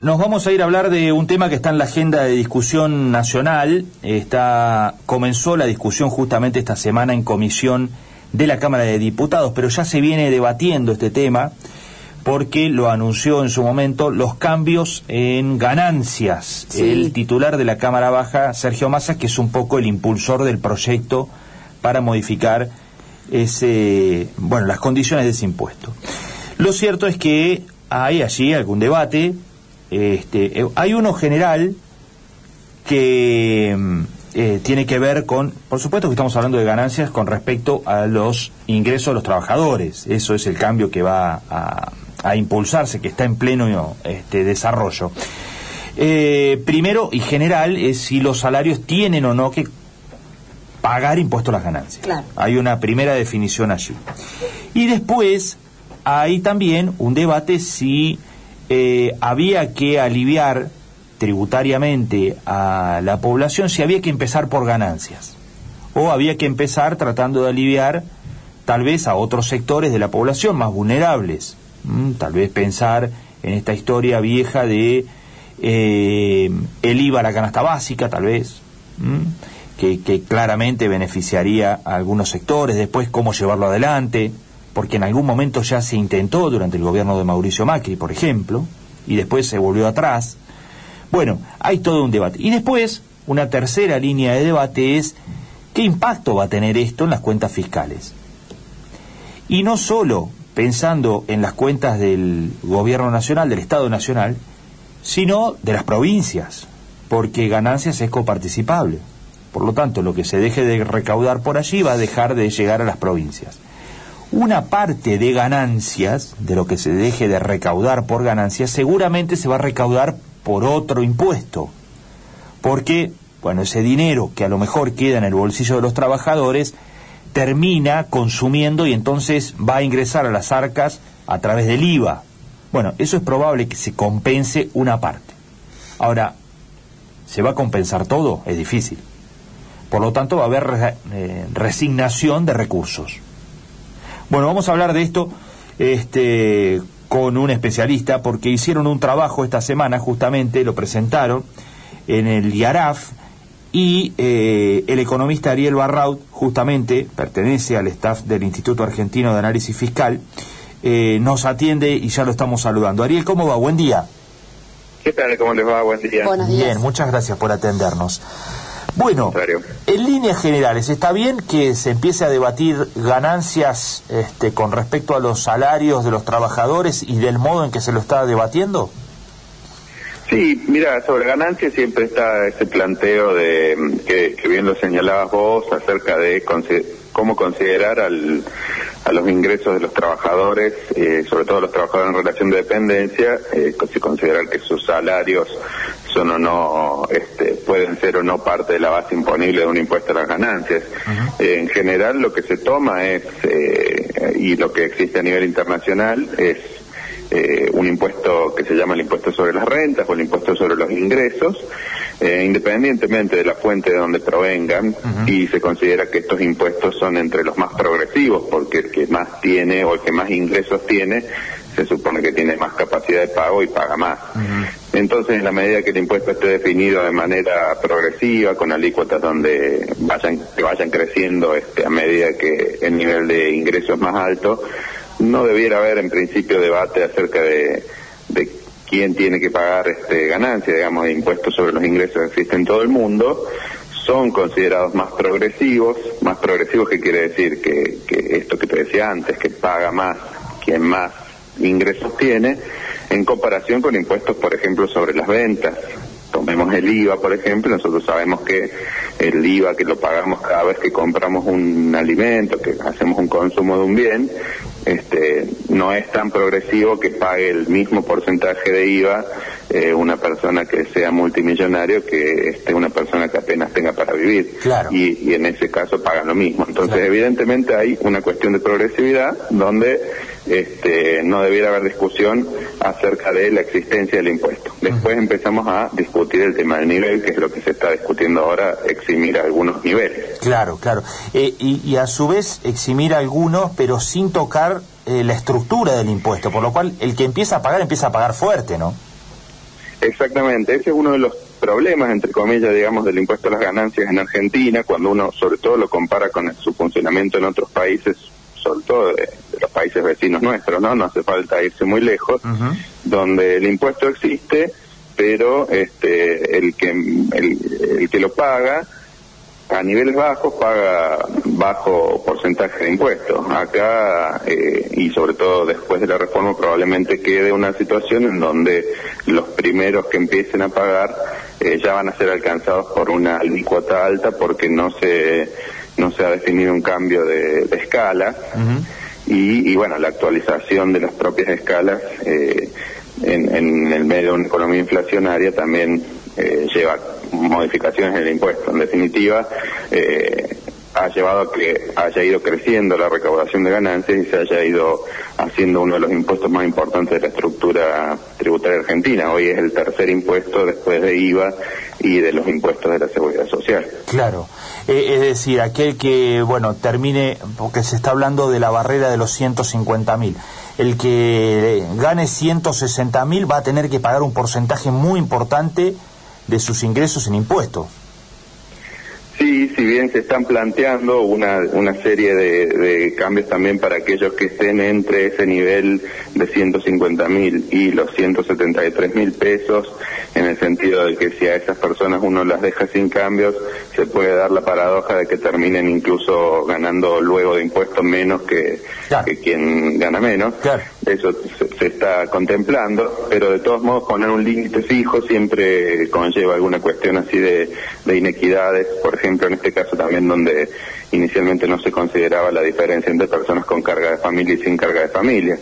Nos vamos a ir a hablar de un tema que está en la agenda de discusión nacional. Está comenzó la discusión justamente esta semana en comisión de la Cámara de Diputados, pero ya se viene debatiendo este tema porque lo anunció en su momento los cambios en ganancias. El titular de la Cámara Baja, Sergio Massa, que es un poco el impulsor del proyecto para modificar ese, bueno, las condiciones de ese impuesto. Lo cierto es que hay allí algún debate este, eh, hay uno general que mm, eh, tiene que ver con, por supuesto que estamos hablando de ganancias con respecto a los ingresos de los trabajadores. Eso es el cambio que va a, impulsarse, que está en pleno este, desarrollo. Eh, primero y general es si los salarios tienen o no que pagar impuestos a las ganancias. Hay una primera definición allí. Y después hay también un debate si eh, había que aliviar tributariamente a la población si había que empezar por ganancias. O había que empezar tratando de aliviar tal vez a otros sectores de la población más vulnerables. tal vez pensar en esta historia vieja de eh, el IVA a la canasta básica, tal vez, que, que, claramente beneficiaría a algunos sectores, después cómo llevarlo adelante, porque en algún momento ya se intentó durante el gobierno de Mauricio Macri, por ejemplo, y después se volvió atrás. Bueno, hay todo un debate. Y después, una tercera línea de debate es qué impacto va a tener esto en las cuentas fiscales. Y no solo pensando en las cuentas del gobierno nacional, del Estado nacional, sino de las provincias, porque ganancias es coparticipable. Por lo tanto, lo que se deje de recaudar por allí va a dejar de llegar a las provincias una parte de ganancias, de lo que se deje de recaudar por ganancias, seguramente se va a recaudar por otro impuesto. Porque, bueno, ese dinero que a lo mejor queda en el bolsillo de los trabajadores, termina consumiendo y entonces va a ingresar a las arcas a través del IVA. Bueno, eso es probable que se compense una parte. Ahora, ¿se va a compensar todo? Es difícil. Por lo tanto, va a haber eh, resignación de recursos. Bueno, vamos a hablar de esto este, con un especialista porque hicieron un trabajo esta semana, justamente lo presentaron en el IARAF y eh, el economista Ariel Barraud, justamente pertenece al staff del Instituto Argentino de Análisis Fiscal, eh, nos atiende y ya lo estamos saludando. Ariel, ¿cómo va? Buen día. ¿Qué tal? ¿Cómo les va? Buen día. Bien, muchas gracias por atendernos. Bueno, en líneas generales, ¿está bien que se empiece a debatir ganancias este, con respecto a los salarios de los trabajadores y del modo en que se lo está debatiendo? Sí, mira, sobre ganancias siempre está ese planteo de que, bien lo señalabas vos acerca de cómo considerar al, a los ingresos de los trabajadores, eh, sobre todo los trabajadores en relación de dependencia, eh, si considerar que sus salarios son o no, este, pueden ser o no parte de la base imponible de un impuesto a las ganancias. Eh, en general lo que se toma es, eh, y lo que existe a nivel internacional, es eh, un impuesto que se llama el impuesto sobre las rentas o el impuesto sobre los ingresos, independientemente de la fuente de donde provengan, y se considera que estos impuestos son entre los más progresivos, porque el que más tiene o el que más ingresos tiene se supone que tiene más capacidad de pago y paga más. Entonces, en la medida que el impuesto esté definido de manera progresiva, con alícuotas donde vayan, que vayan creciendo este, a medida que el nivel de ingresos es más alto, no debiera haber en principio debate acerca de, quién tiene que pagar este, ganancia, digamos, de impuestos sobre los ingresos que existen en todo el mundo, son considerados más progresivos, más progresivos que quiere decir que, que esto que te decía antes, que paga más quien más ingresos tiene en comparación con impuestos, por ejemplo, sobre las ventas. Tomemos el IVA, por ejemplo, nosotros sabemos que el IVA que lo pagamos cada vez que compramos un alimento, que hacemos un consumo de un bien, este, no es tan progresivo que pague el mismo porcentaje de IVA eh, una persona que sea multimillonario que este, una persona que apenas tenga para vivir. Y, en ese caso paga lo mismo. Entonces, evidentemente hay una cuestión de progresividad donde este, no debiera haber discusión acerca de la existencia del impuesto. Después empezamos a discutir el tema del nivel, que es lo que se está discutiendo ahora, eximir algunos niveles. Claro, claro. Eh, y, a su vez eximir algunos, pero sin tocar eh, la estructura del impuesto, por lo cual el que empieza a pagar empieza a pagar fuerte, ¿no? Exactamente, ese es uno de los problemas, entre comillas, digamos, del impuesto a las ganancias en Argentina, cuando uno sobre todo lo compara con su funcionamiento en otros países, sobre todo de, los países vecinos nuestros, ¿no? No hace falta irse muy lejos, donde el impuesto existe, pero este, el que el que lo paga a niveles bajos paga bajo porcentaje de impuestos. Acá, eh, y sobre todo después de la reforma, probablemente quede una situación en donde los primeros que empiecen a pagar eh, ya van a ser alcanzados por una alícuota alta porque no se, no se ha definido un cambio de, escala. y, y, bueno, la actualización de las propias escalas eh, en, en el medio de una economía inflacionaria también lleva modificaciones en el impuesto. En definitiva, eh, ha llevado a que haya ido creciendo la recaudación de ganancias y se haya ido haciendo uno de los impuestos más importantes de la estructura tributaria argentina. Hoy es el tercer impuesto después de IVA y de los impuestos de la seguridad social. Claro. Eh, es decir, aquel que, bueno, termine, porque se está hablando de la barrera de los 150 mil, el que gane 160 mil va a tener que pagar un porcentaje muy importante de sus ingresos en impuestos. Si bien se están planteando una, una serie de, cambios también para aquellos que estén entre ese nivel de 150 mil y los 173 mil pesos, en el sentido de que si a esas personas uno las deja sin cambios, se puede dar la paradoja de que terminen incluso ganando luego de impuestos menos que, quien gana menos. Eso se, está contemplando, pero de todos modos poner un límite fijo siempre conlleva alguna cuestión así de, de inequidades, por ejemplo en este caso también donde inicialmente no se consideraba la diferencia entre personas con carga de familia y sin carga de familia.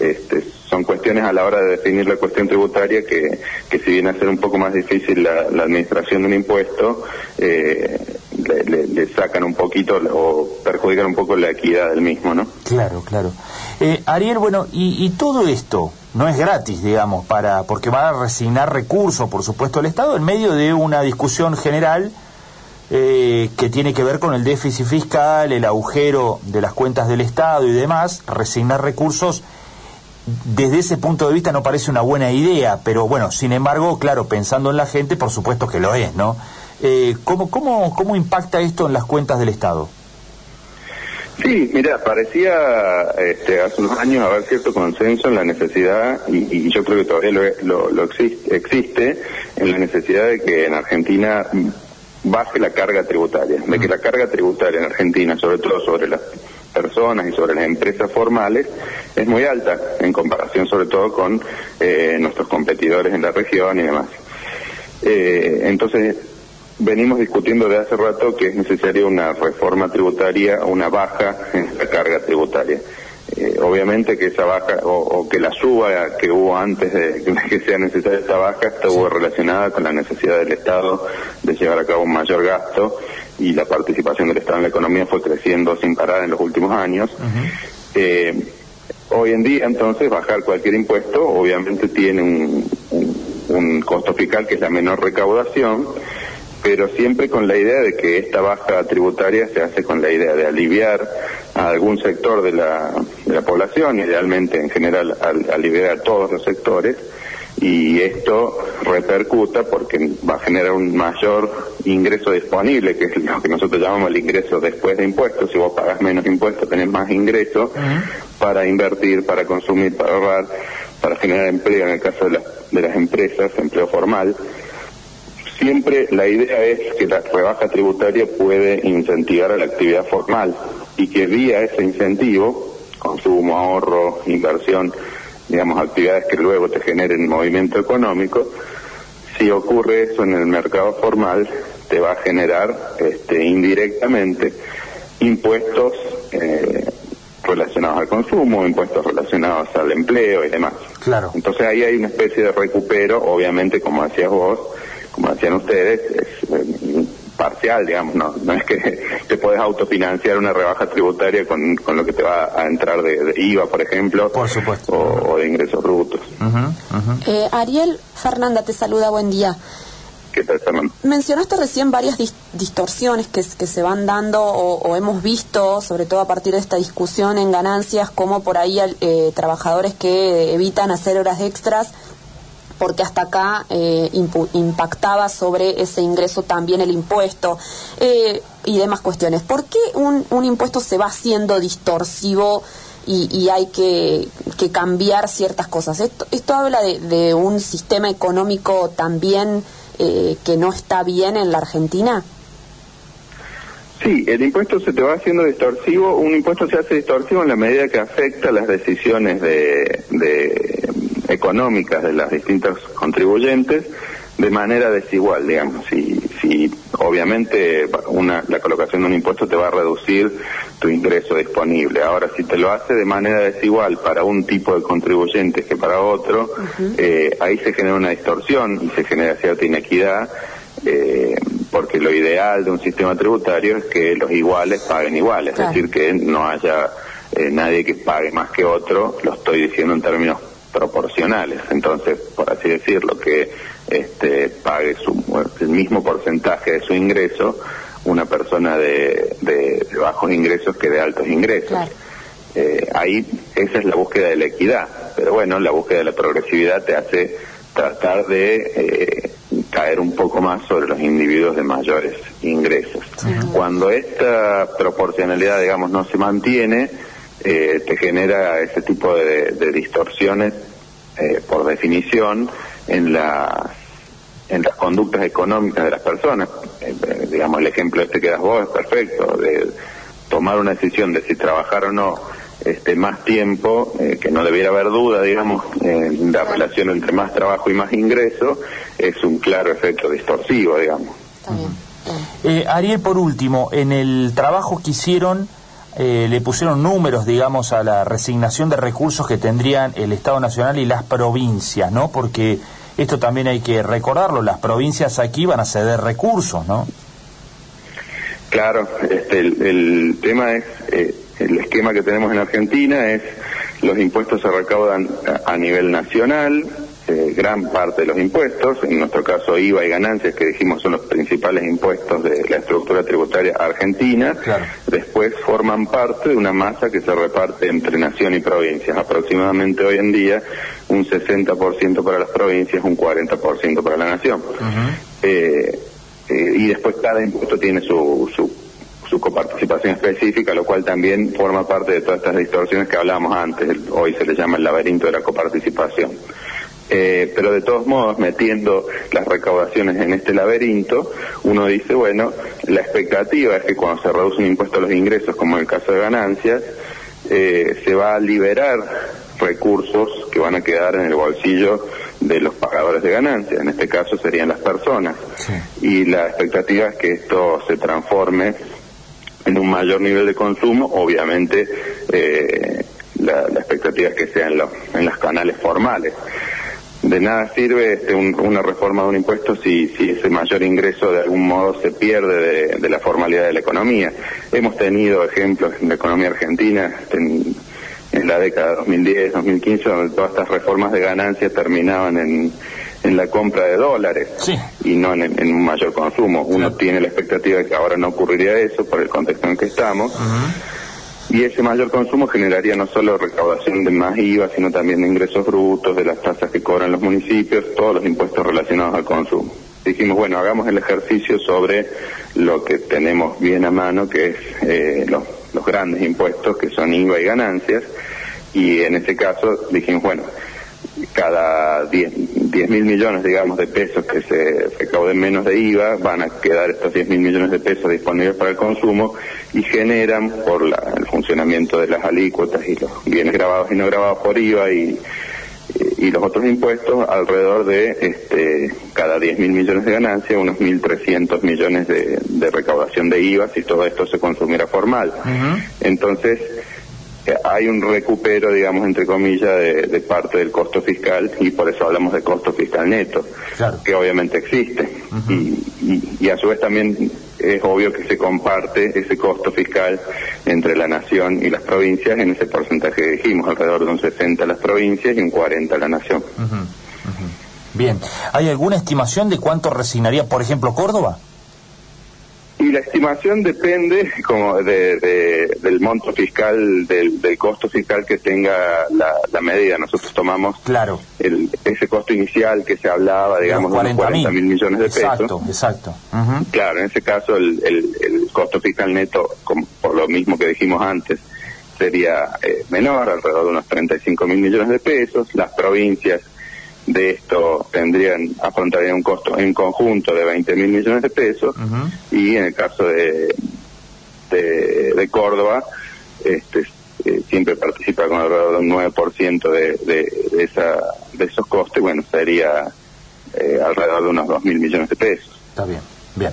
este, son cuestiones a la hora de definir la cuestión tributaria que, que si viene a ser un poco más difícil la, administración de un impuesto, eh, le, sacan un poquito o perjudican un poco la equidad del mismo, ¿no? Claro, claro. Eh, Ariel, bueno, y, y todo esto no es gratis, digamos, para porque va a resignar recursos, por supuesto, el Estado en medio de una discusión general eh, que tiene que ver con el déficit fiscal, el agujero de las cuentas del Estado y demás, resignar recursos, desde ese punto de vista no parece una buena idea, pero bueno, sin embargo, claro, pensando en la gente, por supuesto que lo es, ¿no? Eh, ¿cómo, cómo, ¿Cómo impacta esto en las cuentas del Estado? Sí, mira, parecía este, hace unos años haber cierto consenso en la necesidad, y, yo creo que todavía lo, lo, existe, existe, en la necesidad de que en Argentina baje la carga tributaria, de que la carga tributaria en Argentina, sobre todo sobre las personas y sobre las empresas formales, es muy alta en comparación sobre todo con eh, nuestros competidores en la región y demás. Eh, entonces, venimos discutiendo de hace rato que es necesaria una reforma tributaria, una baja en la carga tributaria. Eh, obviamente que esa baja o, que la suba que hubo antes de, que sea necesaria esta baja estuvo relacionada con la necesidad del Estado de llevar a cabo un mayor gasto y la participación del Estado en la economía fue creciendo sin parar en los últimos años. Eh, hoy en día entonces bajar cualquier impuesto obviamente tiene un, un costo fiscal que es la menor recaudación pero siempre con la idea de que esta baja tributaria se hace con la idea de aliviar a algún sector de la, de la población, idealmente en general aliviar a todos los sectores, y esto repercuta porque va a generar un mayor ingreso disponible, que es lo que nosotros llamamos el ingreso después de impuestos. Si vos pagas menos impuestos, tenés más ingreso para invertir, para consumir, para ahorrar, para generar empleo en el caso de, de las empresas, empleo formal siempre la idea es que la rebaja tributaria puede incentivar a la actividad formal y que vía ese incentivo, consumo, ahorro, inversión, digamos, actividades que luego te generen movimiento económico, si ocurre eso en el mercado formal, te va a generar este, indirectamente impuestos eh, relacionados al consumo, impuestos relacionados al empleo y demás. Claro. Entonces ahí hay una especie de recupero, obviamente, como decías vos, como decían ustedes, es eh, parcial, digamos, no, no es que te puedes autofinanciar una rebaja tributaria con, con lo que te va a entrar de, IVA, por ejemplo, por supuesto. O, de ingresos brutos. Eh, Ariel Fernanda te saluda, buen día. ¿Qué tal, Fernanda? Mencionaste recién varias distorsiones que, que, se van dando o, hemos visto, sobre todo a partir de esta discusión en ganancias, como por ahí eh, trabajadores que evitan hacer horas extras porque hasta acá eh, impactaba sobre ese ingreso también el impuesto eh, y demás cuestiones. ¿Por qué un, un impuesto se va haciendo distorsivo y, hay que, cambiar ciertas cosas? Esto, esto habla de, un sistema económico también eh, que no está bien en la Argentina. Sí, el impuesto se te va haciendo distorsivo. Un impuesto se hace distorsivo en la medida que afecta las decisiones de, de económicas de las distintas contribuyentes de manera desigual, digamos. Si, si obviamente una, la colocación de un impuesto te va a reducir tu ingreso disponible. Ahora, si te lo hace de manera desigual para un tipo de contribuyentes que para otro, eh, ahí se genera una distorsión y se genera cierta inequidad. Eh, porque lo ideal de un sistema tributario es que los iguales paguen iguales, es decir, que no haya eh, nadie que pague más que otro, lo estoy diciendo en términos proporcionales. Entonces, por así decirlo, que este, pague su, el mismo porcentaje de su ingreso una persona de, de, bajos ingresos que de altos ingresos. Eh, ahí esa es la búsqueda de la equidad, pero bueno, la búsqueda de la progresividad te hace tratar de eh, caer un poco más sobre los individuos de mayores ingresos. Cuando esta proporcionalidad, digamos, no se mantiene, eh, te genera ese tipo de, distorsiones, eh, por definición, en las en las conductas económicas de las personas. Eh, digamos, el ejemplo este que das vos es perfecto, de tomar una decisión de si trabajar o no este más tiempo, que no debiera haber duda, digamos, en la relación entre más trabajo y más ingreso, es un claro efecto distorsivo, digamos. Ariel, por último, en el trabajo que hicieron eh, le pusieron números, digamos, a la resignación de recursos que tendrían el Estado Nacional y las provincias, ¿no? Porque esto también hay que recordarlo, las provincias aquí van a ceder recursos, ¿no? Claro, este, el, tema es, eh, el esquema que tenemos en Argentina es los impuestos se recaudan a nivel nacional, eh, gran parte de los impuestos, en nuestro caso IVA y ganancias, que dijimos son los principales impuestos de la estructura tributaria argentina, después forman parte de una masa que se reparte entre nación y provincias, aproximadamente hoy en día un 60% para las provincias, un 40% para la nación. Eh, eh, y después cada impuesto tiene su, su su coparticipación específica, lo cual también forma parte de todas estas distorsiones que hablábamos antes. Hoy se le llama el laberinto de la coparticipación. Eh, pero de todos modos, metiendo las recaudaciones en este laberinto, uno dice, bueno, la expectativa es que cuando se reduce un impuesto a los ingresos, como en el caso de ganancias, eh, se va a liberar recursos que van a quedar en el bolsillo de los pagadores de ganancias, en este caso serían las personas. Y la expectativa es que esto se transforme en un mayor nivel de consumo, obviamente eh, la, expectativa es que sea en, en los canales formales de nada sirve este, una reforma de un impuesto si, si ese mayor ingreso de algún modo se pierde de, la formalidad de la economía. Hemos tenido ejemplos en la economía argentina en, la década 2010, 2015, donde todas estas reformas de ganancias terminaban en, en la compra de dólares y no en, un mayor consumo. Uno tiene la expectativa de que ahora no ocurriría eso por el contexto en que estamos y ese mayor consumo generaría no solo recaudación de más IVA, sino también de ingresos brutos, de las tasas que cobran los municipios, todos los impuestos relacionados al consumo. Dijimos, bueno, hagamos el ejercicio sobre lo que tenemos bien a mano, que es eh, los, los grandes impuestos, que son IVA y ganancias, y en ese caso dijimos, bueno, cada 10 mil millones, digamos, de pesos que se recauden menos de IVA, van a quedar estos 10 mil millones de pesos disponibles para el consumo y generan, por el funcionamiento de las alícuotas y los bienes grabados y no grabados por IVA y, y los otros impuestos, alrededor de este, cada 10 mil millones de ganancia, unos 1.300 millones de, recaudación de IVA si todo esto se consumiera formal. Entonces, hay un recupero, digamos, entre comillas, de, parte del costo fiscal y por eso hablamos de costo fiscal neto, que obviamente existe. y, a su vez también es obvio que se comparte ese costo fiscal entre la nación y las provincias en ese porcentaje que dijimos, alrededor de un 60 las provincias y un 40 la nación. Bien, ¿hay alguna estimación de cuánto resignaría, por ejemplo, Córdoba? La estimación depende como de, del monto fiscal, del, costo fiscal que tenga la, medida. Nosotros tomamos claro. el, ese costo inicial que se hablaba, digamos, de 40 mil millones de pesos. Exacto, exacto. Claro, en ese caso el, el, costo fiscal neto, como, por lo mismo que dijimos antes, sería eh, menor, alrededor de unos 35 mil millones de pesos. Las provincias de esto tendrían afrontarían un costo en conjunto de 20 mil millones de pesos y en el caso de, de, Córdoba este, eh, siempre participa con alrededor de un 9% de, de, esa, de esos costes, bueno, sería eh, alrededor de unos 2 mil millones de pesos. Está bien, bien.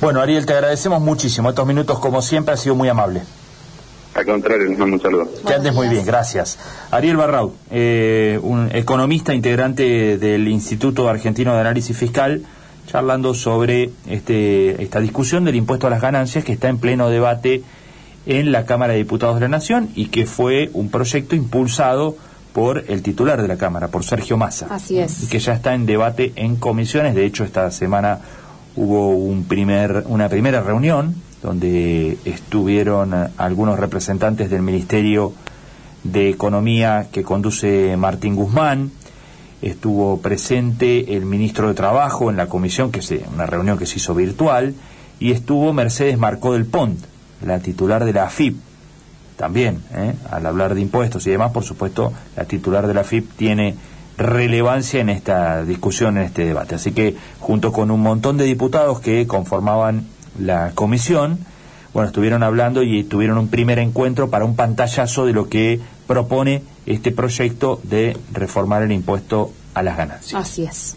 Bueno, Ariel, te agradecemos muchísimo. Estos minutos, como siempre, ha sido muy amable. Al contrario, les mando un saludo. Que andes muy bien, gracias. Ariel Barrau, eh, un economista integrante del Instituto Argentino de Análisis Fiscal, charlando sobre este, esta discusión del impuesto a las ganancias que está en pleno debate en la Cámara de Diputados de la Nación y que fue un proyecto impulsado por el titular de la Cámara, por Sergio Massa. Así es. Y que ya está en debate en comisiones. De hecho, esta semana hubo un primer, una primera reunión donde estuvieron algunos representantes del Ministerio de Economía que conduce Martín Guzmán, estuvo presente el ministro de Trabajo en la comisión, que es una reunión que se hizo virtual, y estuvo Mercedes Marcó del Pont, la titular de la AFIP, también, ¿eh? al hablar de impuestos y demás, por supuesto, la titular de la AFIP tiene relevancia en esta discusión, en este debate. Así que, junto con un montón de diputados que conformaban la comisión, bueno, estuvieron hablando y tuvieron un primer encuentro para un pantallazo de lo que propone este proyecto de reformar el impuesto a las ganancias. Así es.